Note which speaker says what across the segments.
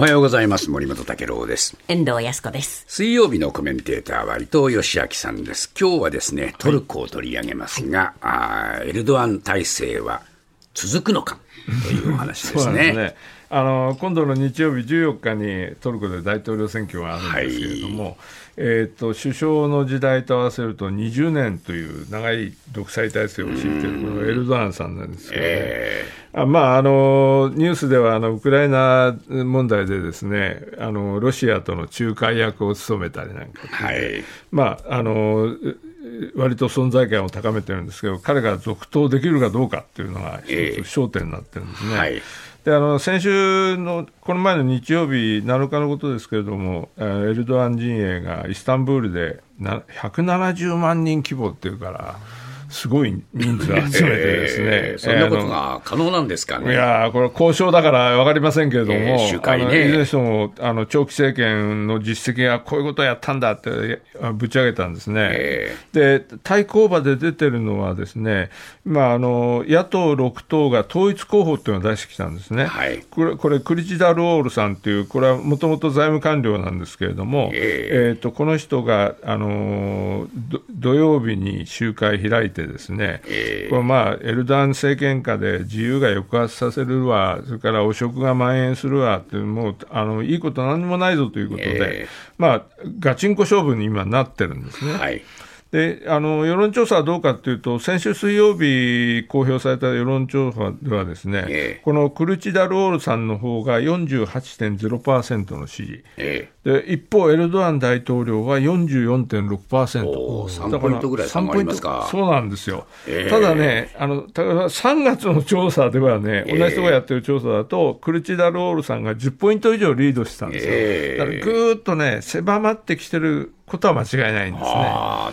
Speaker 1: おはようございます。森本武郎です。
Speaker 2: 遠藤康子です。
Speaker 1: 水曜日のコメンテーターは伊藤義明さんです。今日はですね、トルコを取り上げますが、あーエルドアン体制は続くのか？というお話ですね。
Speaker 3: そうですね。あの今度の日曜日14日にトルコで大統領選挙があるんですけれども、えー、と首相の時代と合わせると20年という長い独裁体制を敷いているこのエルドアンさんなんですけどね、
Speaker 1: え
Speaker 3: あまあ、あのニュースではあのウクライナ問題でですねあのロシアとの仲介役を務めたりなんか、
Speaker 1: ーはい。
Speaker 3: まあ、あの割と存在感を高めてるんですけど彼が続投できるかどうかっていうのが一
Speaker 1: ええ。
Speaker 3: つ焦点になってるんですね。
Speaker 1: はい
Speaker 3: であの先週のこの前の日曜日7日のことですけれども、えエルドアン陣営がイスタンブールで170万人規模っていうから、すごい人数集めてですね、
Speaker 1: えーそんなことが可能なんですかね。
Speaker 3: いやーこれ、交渉だから分かりませんけれども、
Speaker 1: えー
Speaker 3: あのいずれにしてもあの長期政権の実績がこういうことをやったんだってあぶち上げたんですね。
Speaker 1: え
Speaker 3: で対抗馬で出てるのは、ですね、まあ、あの野党6党が統一候補っていうのを出してきたんですね。
Speaker 1: はい
Speaker 3: これこれクリチダルオールさんっていう、これはもともと財務官僚なんですけれども、
Speaker 1: え
Speaker 3: えーとこの人が、あの土曜日に集会開いてですね、
Speaker 1: え
Speaker 3: これまあエルダン政権下で自由が抑圧させるわ、それから汚職が蔓延するわってもうあのいいこと何もないぞということで、
Speaker 1: え
Speaker 3: まあ、ガチンコ勝負に今なってるんですね。
Speaker 1: はい。
Speaker 3: であの世論調査はどうかというと、先週水曜日公表された世論調査では、ですね、
Speaker 1: ええ
Speaker 3: このクルチダルオールさんの方が48.0%の支持。
Speaker 1: え
Speaker 3: で一方、エルドアン大統領は44.6%、
Speaker 1: おー3
Speaker 3: だら
Speaker 1: ポイントぐらい差がありますか。
Speaker 3: 3ポイントそうなんですよ、
Speaker 1: ええ
Speaker 3: ただね、あのただ3月の調査ではね、
Speaker 1: ええ
Speaker 3: 同じ人がやってる調査だと、クルチダルオールさんが10ポイント以上リードしてたんですよ、
Speaker 1: ええ
Speaker 3: だからぐーっとね、狭まってきてることは間違いないんですね。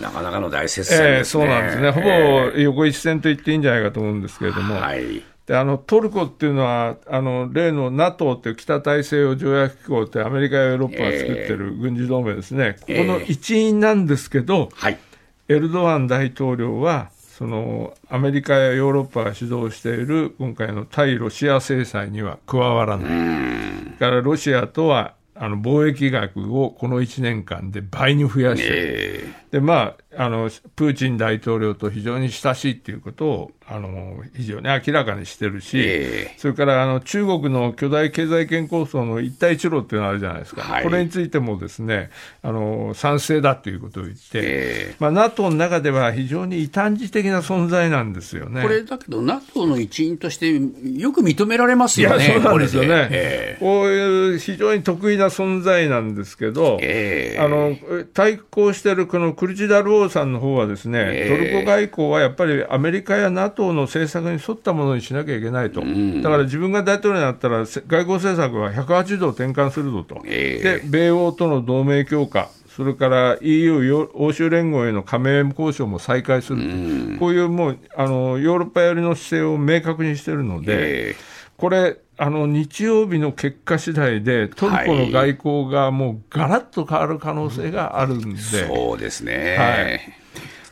Speaker 1: なかなかの大接戦
Speaker 3: ええ
Speaker 1: ですね。
Speaker 3: そうなんですね、ほ
Speaker 1: え
Speaker 3: ぼ横一線と言っていいんじゃないかと思うんですけれども、
Speaker 1: えはい。
Speaker 3: であのトルコっていうのは、あの例の NATO っていう北大西洋条約機構って、アメリカやヨーロッパが作ってる軍事同盟ですね、ここの一員なんですけど、
Speaker 1: はい。
Speaker 3: エルドアン大統領は、そのアメリカやヨーロッパが主導している今回の対ロシア制裁には加わらない、だからロシアとはあの貿易額をこの1年間で倍に増やしてる。
Speaker 1: え。
Speaker 3: でまあ、あのプーチン大統領と非常に親しいということをあの非常に明らかにしてるし、
Speaker 1: ええ。
Speaker 3: それからあの中国の巨大経済圏構想の一帯一路っていうのがあるじゃないですか、
Speaker 1: はい。
Speaker 3: これについてもですねあの賛成だということを言って、
Speaker 1: え
Speaker 3: まあ、NATO の中では非常に異端児的な存在なんですよね。
Speaker 1: これだけど、NATO の一員としてよく認められます
Speaker 3: いや、
Speaker 1: よね、
Speaker 3: そうなんですよね。
Speaker 1: え
Speaker 3: こういう非常に得意な存在なんですけど、
Speaker 1: ええ。
Speaker 3: あの対抗しているこのクルチダルオーさんの方はですね、
Speaker 1: ええ。
Speaker 3: トルコ外交はやっぱりアメリカや NATO の政策に沿ったものにしなきゃいけないと、だから自分が大統領になったら、せ外交政策は180度転換するぞと、
Speaker 1: ええ。
Speaker 3: で米欧との同盟強化、それから EU よ欧州連合への加盟交渉も再開すると、こういうもうあのヨーロッパ寄りの姿勢を明確にしているので。
Speaker 1: え。
Speaker 3: これあの日曜日の結果次第で、トルコの外交がもうガラッと変わる可能性があるんで、
Speaker 1: そうですね。
Speaker 3: はい。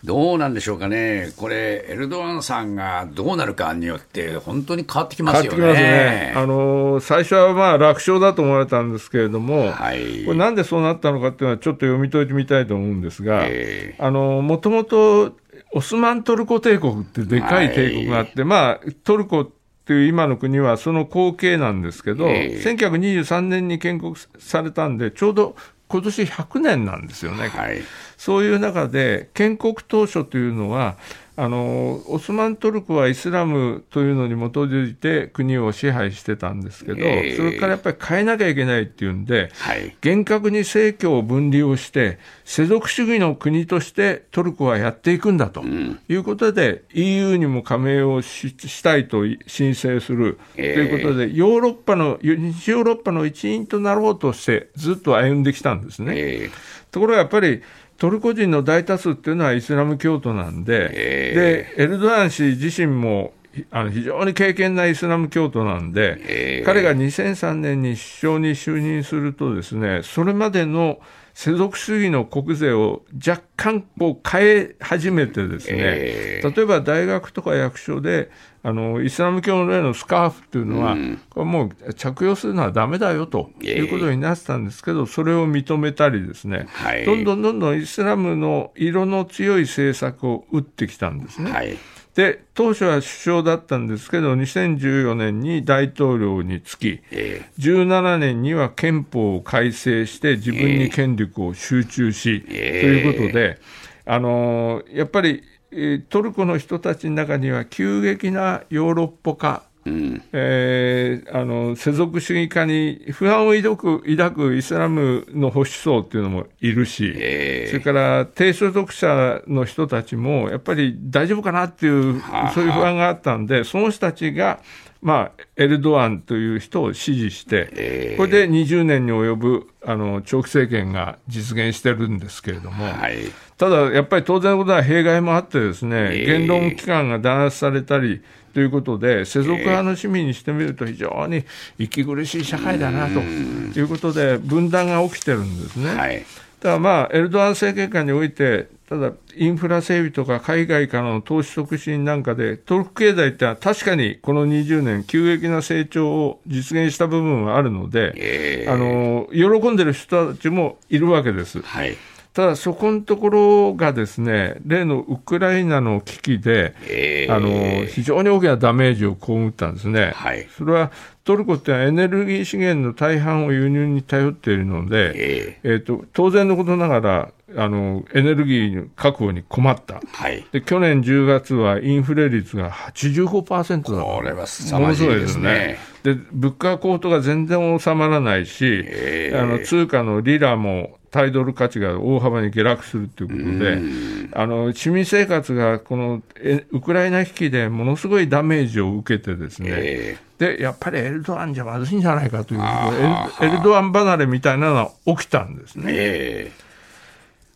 Speaker 1: どうなんでしょうかね、これ、エルドアンさんがどうなるかによって、本当に変わってきますよね。
Speaker 3: 変わってきますね、あの最初はまあ楽勝だと思われたんですけれども、
Speaker 1: はい。
Speaker 3: これなんでそうなったのかっていうのは、ちょっと読み解いてみたいと思うんですが、
Speaker 1: え
Speaker 3: もともとオスマントルコ帝国ってでかい帝国があって、まあ、トルコっていう今の国はその後継なんですけど、
Speaker 1: ええ
Speaker 3: 1923年に建国されたんで、ちょうど今年100年なんですよね。
Speaker 1: はい。
Speaker 3: そういう中で、建国当初というのは、あのオスマントルコはイスラムというのに基づいて国を支配してたんですけど、
Speaker 1: ええ。
Speaker 3: それからやっぱり変えなきゃいけないっていうんで、
Speaker 1: はい。
Speaker 3: 厳格に政教を分離をして、世俗主義の国としてトルコはやっていくんだということで、EU にも加盟をししたいと申請する。と
Speaker 1: え。え
Speaker 3: いうことで、ヨーロッパの、西ヨーロッパの一員となろうとして、ずっと歩んできたんですね。
Speaker 1: え
Speaker 3: ところがやっぱり、トルコ人の大多数っていうのはイスラム教徒なんで、
Speaker 1: え
Speaker 3: でエルドアン氏自身もひあの非常に敬虔なイスラム教徒なんで、
Speaker 1: ええ
Speaker 3: 彼が2003年に首相に就任するとですね、それまでの世俗主義の国税を若干こう変え始めてですね、
Speaker 1: えー
Speaker 3: 例えば大学とか役所で、あのイスラム教の例のスカーフっていうのは、これもう着用するのはダメだよということになってたんですけど、それを認めたりですね、
Speaker 1: はい
Speaker 3: どんどんどんどんイスラムの色の強い政策を打ってきたんですね。
Speaker 1: はい。
Speaker 3: で、当初は首相だったんですけど、2014年に大統領につき、
Speaker 1: え
Speaker 3: 17年には憲法を改正して自分に権力を集中し、
Speaker 1: え
Speaker 3: ということで、あのーやっぱり、えートルコの人たちの中には急激なヨーロッパ化、
Speaker 1: えうん。
Speaker 3: えーあの世俗主義化に不安を抱く抱くイスラムの保守層っていうのもいるし、
Speaker 1: ええ
Speaker 3: それから低所得者の人たちもやっぱり大丈夫かなっていう
Speaker 1: はあ、
Speaker 3: そういう不安があったんで、その人たちが、まあ、エルドアンという人を支持して、
Speaker 1: ええ
Speaker 3: これで20年に及ぶあの長期政権が実現してるんですけれども。
Speaker 1: はい。
Speaker 3: ただ、やっぱり当然のことは弊害もあってですね、
Speaker 1: ええ
Speaker 3: 言論機関が弾圧されたりということで、世俗派の市民にしてみると非常に息苦しい社会だなということで、分断が起きてるんですね。
Speaker 1: はい。
Speaker 3: ただまあ、エルドアン政権下において、ただ、インフラ整備とか海外からの投資促進なんかで、トルコ経済ってのは確かにこの20年、急激な成長を実現した部分はあるので、
Speaker 1: ええ
Speaker 3: あの喜んでる人たちもいるわけです。
Speaker 1: はい。
Speaker 3: ただ、そこのところがですね、例のウクライナの危機で、
Speaker 1: ええ
Speaker 3: あの非常に大きなダメージを被ったんですね。
Speaker 1: はい
Speaker 3: それはトルコってエネルギー資源の大半を輸入に頼っているので、
Speaker 1: え
Speaker 3: えーと当然のことながらあのエネルギーの確保に困った。
Speaker 1: はい。
Speaker 3: で去年10月はインフレ率が85%だった
Speaker 1: これは凄まじいですね。
Speaker 3: で物価高騰が全然収まらないし、
Speaker 1: ええ
Speaker 3: あの通貨のリラも対ドル価値が大幅に下落するということで、あの市民生活がこのえウクライナ危機でものすごいダメージを受けてですね、
Speaker 1: え
Speaker 3: でやっぱりエルドアンじゃまずいんじゃないかというエルエルドアン離れみたいなのが起きたんです
Speaker 1: え
Speaker 3: ね。
Speaker 1: ええ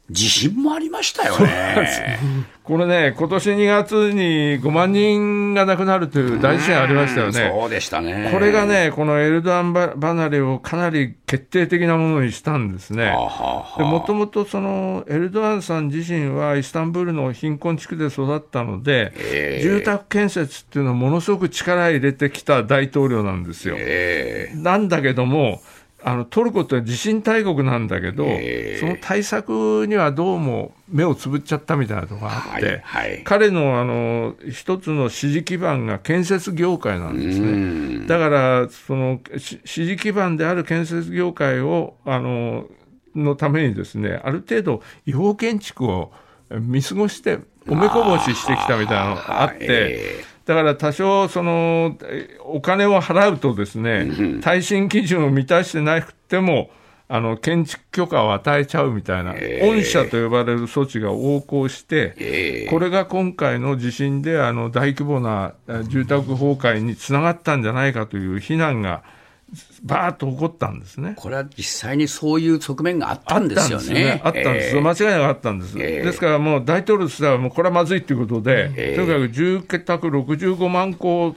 Speaker 1: 地震もありましたよね。
Speaker 3: これね、今年2月に5万人が亡くなるという大地震ありましたよ
Speaker 1: うん
Speaker 3: ね。
Speaker 1: そうでしたね。
Speaker 3: これがね、このエルドアンば離れをかなり決定的なものにしたんですね。
Speaker 1: はあはあはあ
Speaker 3: もともとそのエルドアンさん自身はイスタンブールの貧困地区で育ったので、
Speaker 1: ええ
Speaker 3: 住宅建設っていうのをものすごく力入れてきた大統領なんですよ。
Speaker 1: え
Speaker 3: なんだけども、あのトルコって地震大国なんだけど、
Speaker 1: ええ。
Speaker 3: その対策にはどうも目をつぶっちゃったみたいなとこがあって、
Speaker 1: はいはい。
Speaker 3: 彼のあの一つの支持基盤が建設業界なんですね。
Speaker 1: ん。
Speaker 3: だから、そのし支持基盤である建設業界をあののためにですね、ある程度、違法建築を見過ごして、おめこぼししてきたみたいなのがあって、
Speaker 1: え
Speaker 3: だから多少その、えお金を払うとですね、耐震基準を満たしてなくても、あの建築許可を与えちゃうみたいな、
Speaker 1: ええ。
Speaker 3: 御社と呼ばれる措置が横行して、
Speaker 1: ええ。
Speaker 3: これが今回の地震であの大規模なえ住宅崩壊につながったんじゃないかという非難がバーッと起こったんですね。
Speaker 1: これは実際にそういう側面があったんですよね。
Speaker 3: あったんですよ。間違いなくあったんです。
Speaker 1: ええ
Speaker 3: ですからもう大統領としてはもうこれはまずいということで、
Speaker 1: ええ
Speaker 3: とにかく住宅65万戸を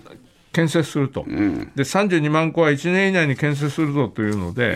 Speaker 3: 建設すると、で32万戸は1年以内に建設するぞというので、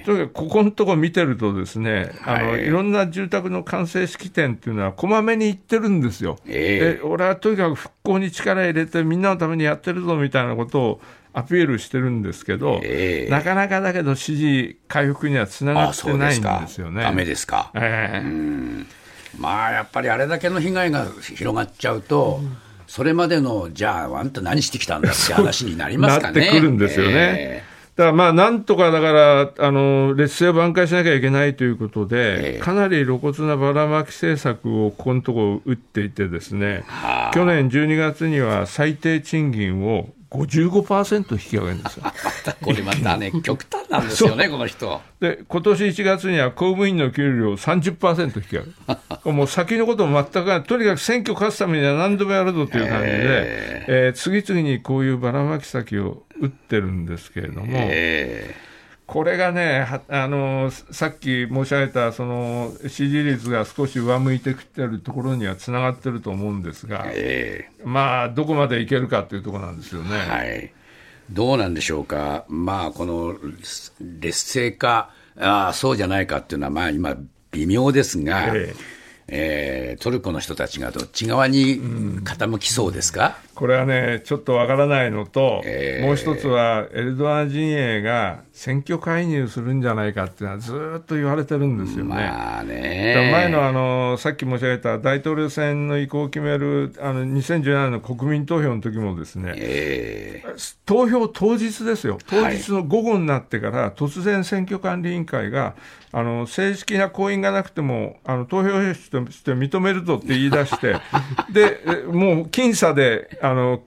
Speaker 1: え
Speaker 3: とにかくここのところ見てるとですね、あの
Speaker 1: はい
Speaker 3: いろんな住宅の完成式典っていうのはこまめに行ってるんですよ。
Speaker 1: ええ
Speaker 3: で俺はとにかく復興に力入れてみんなのためにやってるぞみたいなことをアピールしてるんですけど、
Speaker 1: ええ
Speaker 3: なかなかだけど支持回復にはつなが
Speaker 1: あ
Speaker 3: ってないん
Speaker 1: です
Speaker 3: よね。
Speaker 1: ダメですか。
Speaker 3: ええ
Speaker 1: まあやっぱりあれだけの被害が広がっちゃうと、それまでのじゃああんた何してきたんだって話になりますかね。
Speaker 3: なってくるんですよね。
Speaker 1: え
Speaker 3: だからまあなんとかだから、あの劣勢を挽回しなきゃいけないということで、
Speaker 1: ええ
Speaker 3: かなり露骨なばらまき政策をここのところ打っていて、ですね
Speaker 1: はあ
Speaker 3: 去年12月には最低賃金を55%引き上げるんですよ。
Speaker 1: これまたね、極端なんですよね、この人。
Speaker 3: で今年1月には公務員の給料を30%引き上げる、もう先のことも全くない、とにかく選挙勝つためには何でもやるぞという感じで、
Speaker 1: え
Speaker 3: えー次々にこういうばらまき先を打ってるんですけれども。
Speaker 1: え
Speaker 3: これがね、はあのさっき申し上げたその支持率が少し上向いてきてるところにはつながってると思うんですが、
Speaker 1: ええ
Speaker 3: まあ、どこまでいけるかというところなんですよね。
Speaker 1: はい。どうなんでしょうか。まあ、この劣勢化あそうじゃないかっていうのは、まあ、今、微妙ですが、
Speaker 3: ええ
Speaker 1: えートルコの人たちがどっち側に傾きそうですか、
Speaker 3: これはね、ちょっとわからないのと、
Speaker 1: えー
Speaker 3: もう一つは、エルドアン陣営が選挙介入するんじゃないかっていうのは、ずーっと言われてるんですよね。
Speaker 1: まあね、
Speaker 3: 前のあのさっき申し上げた大統領選の意向を決めるあの2017年の国民投票の時もですね、
Speaker 1: え
Speaker 3: 投票当日ですよ、当
Speaker 1: はい。
Speaker 3: 日の午後になってから、突然、選挙管理委員会が、あの正式な婚姻がなくても、あの投票として認めるぞって言い出して、でえもう僅差であの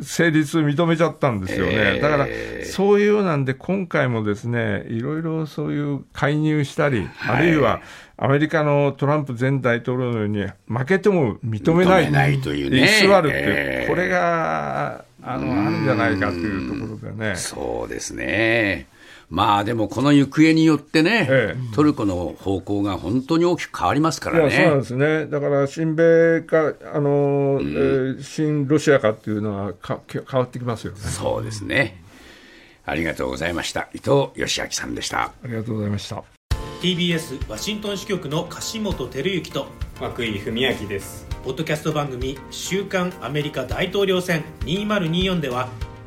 Speaker 3: 成立認めちゃったんですよね、
Speaker 1: えー。
Speaker 3: だからそういうようなんで、今回もですねいろいろそういう介入したり、
Speaker 1: はい。
Speaker 3: あるいはアメリカのトランプ前大統領のように、負けても認めない、
Speaker 1: ないというね。
Speaker 3: 居座るっていう、
Speaker 1: えー。
Speaker 3: これがあのあるんじゃないかというところでね。
Speaker 1: ー。そうですね。まあでもこの行方によってね、
Speaker 3: え
Speaker 1: トルコの方向が本当に大きく変わりますか
Speaker 3: い
Speaker 1: らね。
Speaker 3: やそうなんですね、だから親米か、あのえー親ロシアかっていうのはか変わってきますよね。
Speaker 1: そうですね。ありがとうございました。伊藤義明さんでした。
Speaker 3: ありがとうございました。
Speaker 2: TBS ワシントン支局の樫本照之と
Speaker 4: 涌井文明です
Speaker 2: ポッドキャスト番組「週刊アメリカ大統領選2024」では